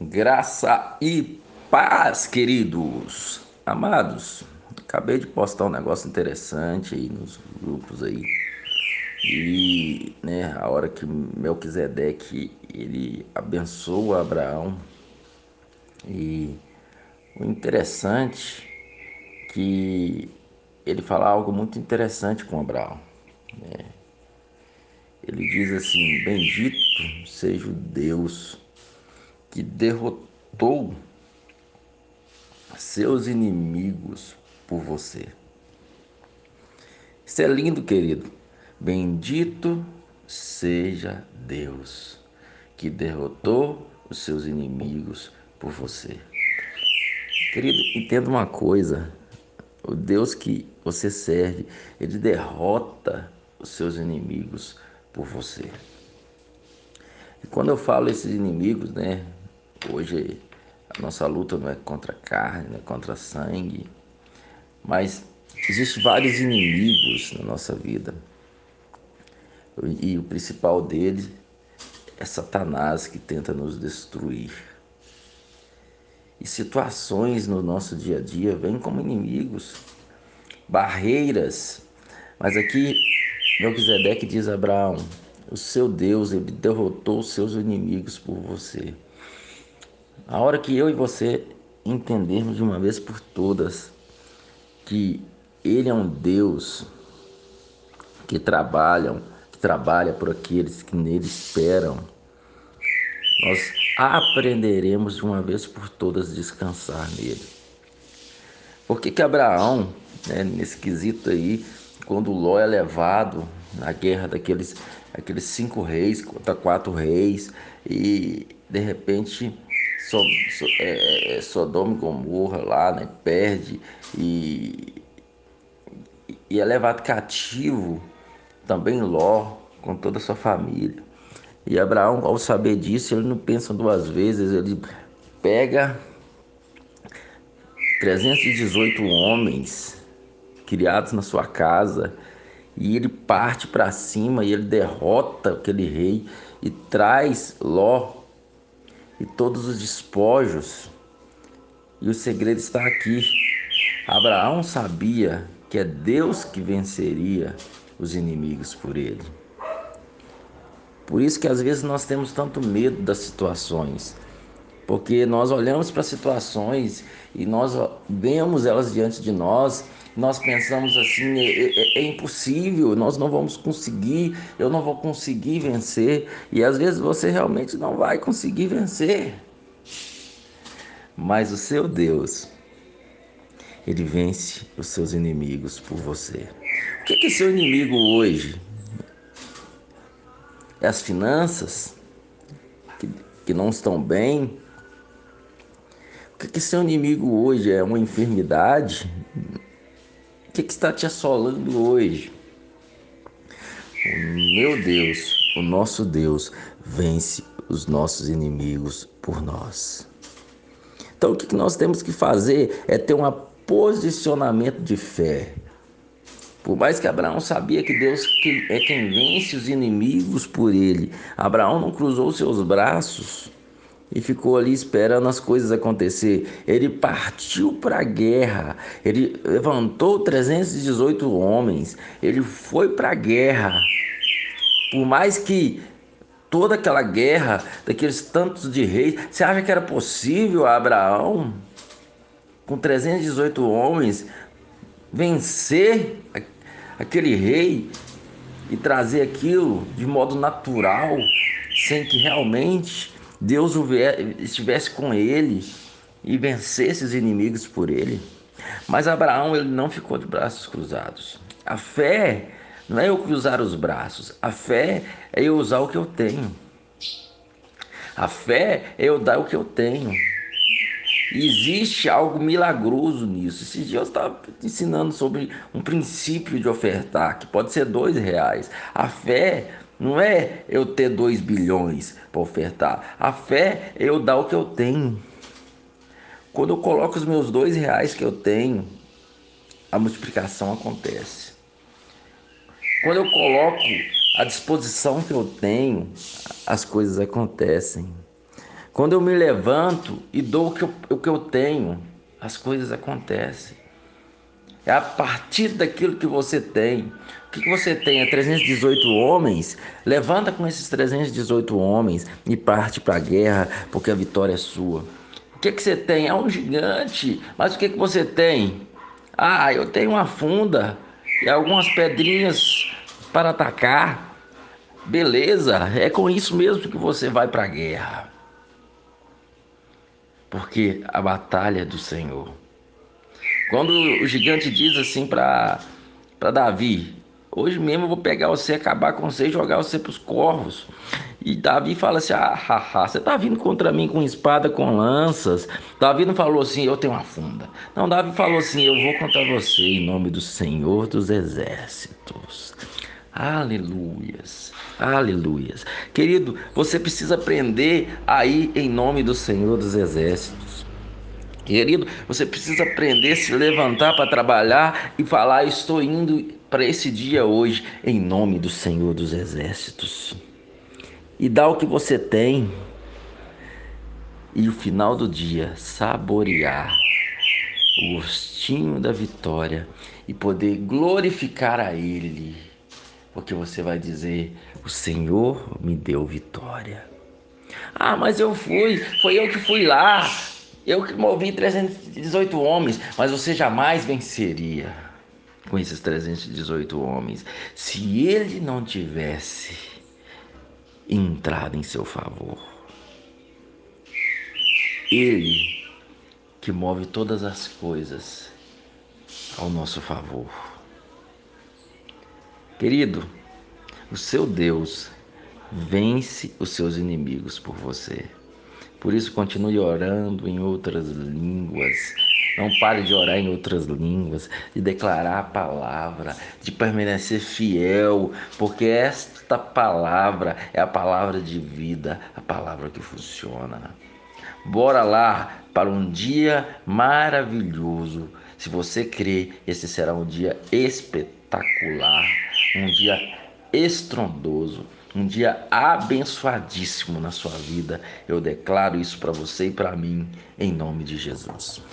Graça e paz, queridos, amados. Acabei de postar um negócio interessante aí nos grupos aí. E, né, a hora que Melquisedeque ele abençoa Abraão. E o interessante que ele fala algo muito interessante com Abraão. Né? Ele diz assim: Bendito seja o Deus que derrotou seus inimigos por você. Isso é lindo, querido. Bendito seja Deus que derrotou os seus inimigos por você. Querido, entenda uma coisa: o Deus que você serve, ele derrota os seus inimigos por você. E quando eu falo esses inimigos, né, Hoje a nossa luta não é contra carne, não é contra sangue, mas existem vários inimigos na nossa vida. E o principal deles é Satanás que tenta nos destruir. E situações no nosso dia a dia vêm como inimigos, barreiras. Mas aqui Melquisedeque diz a Abraão: o seu Deus ele derrotou os seus inimigos por você. A hora que eu e você entendermos de uma vez por todas que Ele é um Deus que trabalham, que trabalha por aqueles que nele esperam, nós aprenderemos de uma vez por todas descansar nele. Por que, que Abraão, né, nesse quesito aí, quando Ló é levado na guerra daqueles aqueles cinco reis contra quatro reis, e de repente so, so, é, é, Sodoma e Gomorra lá, né? Perde e, e é levado cativo também Ló com toda a sua família. E Abraão, ao saber disso, ele não pensa duas vezes, ele pega 318 homens criados na sua casa e ele parte para cima e ele derrota aquele rei e traz Ló e todos os despojos. E o segredo está aqui. Abraão sabia que é Deus que venceria os inimigos por ele. Por isso que às vezes nós temos tanto medo das situações, porque nós olhamos para situações e nós vemos elas diante de nós nós pensamos assim, é, é, é, impossível, nós não vamos conseguir, eu não vou conseguir vencer. E às vezes você realmente não vai conseguir vencer. Mas o seu Deus, ele vence os seus inimigos por você. O que é seu inimigo hoje? É as finanças que, que não estão bem? O que é seu inimigo hoje? É uma enfermidade? que, que está te assolando hoje? O meu Deus, o nosso Deus, vence os nossos inimigos por nós. Então, o que nós temos que fazer é ter um posicionamento de fé. Por mais que Abraão sabia que Deus é quem vence os inimigos por ele, Abraão não cruzou seus braços e ficou ali esperando as coisas acontecer. Ele partiu para a guerra, ele levantou 318 homens, ele foi para a guerra. Por mais que toda aquela guerra, daqueles tantos de reis, você acha que era possível Abraão, com 318 homens, vencer aquele rei e trazer aquilo de modo natural, sem que realmente Deus estivesse com ele e vencesse os inimigos por ele. Mas Abraão ele não ficou de braços cruzados. A fé não é eu cruzar os braços. A fé é eu usar o que eu tenho. A fé é eu dar o que eu tenho. Existe algo milagroso nisso. Esses dias eu estava ensinando sobre um princípio de ofertar, que pode ser dois reais. A fé não é eu ter dois bilhões para ofertar. A fé é eu dar o que eu tenho. Quando eu coloco os meus dois reais que eu tenho, a multiplicação acontece. Quando eu coloco a disposição que eu tenho, as coisas acontecem. Quando eu me levanto e dou o que eu, o que eu tenho, as coisas acontecem. É a partir daquilo que você tem. O que, que você tem? É 318 homens? Levanta com esses 318 homens e parte para a guerra, porque a vitória é sua. O que, que você tem? É um gigante. Mas o que, que você tem? Ah, eu tenho uma funda e algumas pedrinhas para atacar. Beleza, é com isso mesmo que você vai para a guerra. Porque a batalha é do Senhor. Quando o gigante diz assim para Davi: Hoje mesmo eu vou pegar você, acabar com você e jogar você para os corvos. E Davi fala assim: ah, ha, ha, você está vindo contra mim com espada, com lanças. Davi não falou assim: eu tenho uma funda. Não, Davi falou assim: eu vou contra você em nome do Senhor dos Exércitos. Aleluias, aleluias. Querido, você precisa aprender a ir em nome do Senhor dos Exércitos. Querido, você precisa aprender a se levantar para trabalhar e falar: Estou indo para esse dia hoje, em nome do Senhor dos Exércitos. E dá o que você tem, e o final do dia, saborear o gostinho da vitória e poder glorificar a Ele, porque você vai dizer: O Senhor me deu vitória. Ah, mas eu fui, foi eu que fui lá. Eu movi 318 homens, mas você jamais venceria com esses 318 homens se ele não tivesse entrado em seu favor. Ele que move todas as coisas ao nosso favor. Querido, o seu Deus vence os seus inimigos por você. Por isso, continue orando em outras línguas. Não pare de orar em outras línguas, de declarar a palavra, de permanecer fiel, porque esta palavra é a palavra de vida, a palavra que funciona. Bora lá para um dia maravilhoso. Se você crê, esse será um dia espetacular, um dia estrondoso um dia abençoadíssimo na sua vida. Eu declaro isso para você e para mim, em nome de Jesus.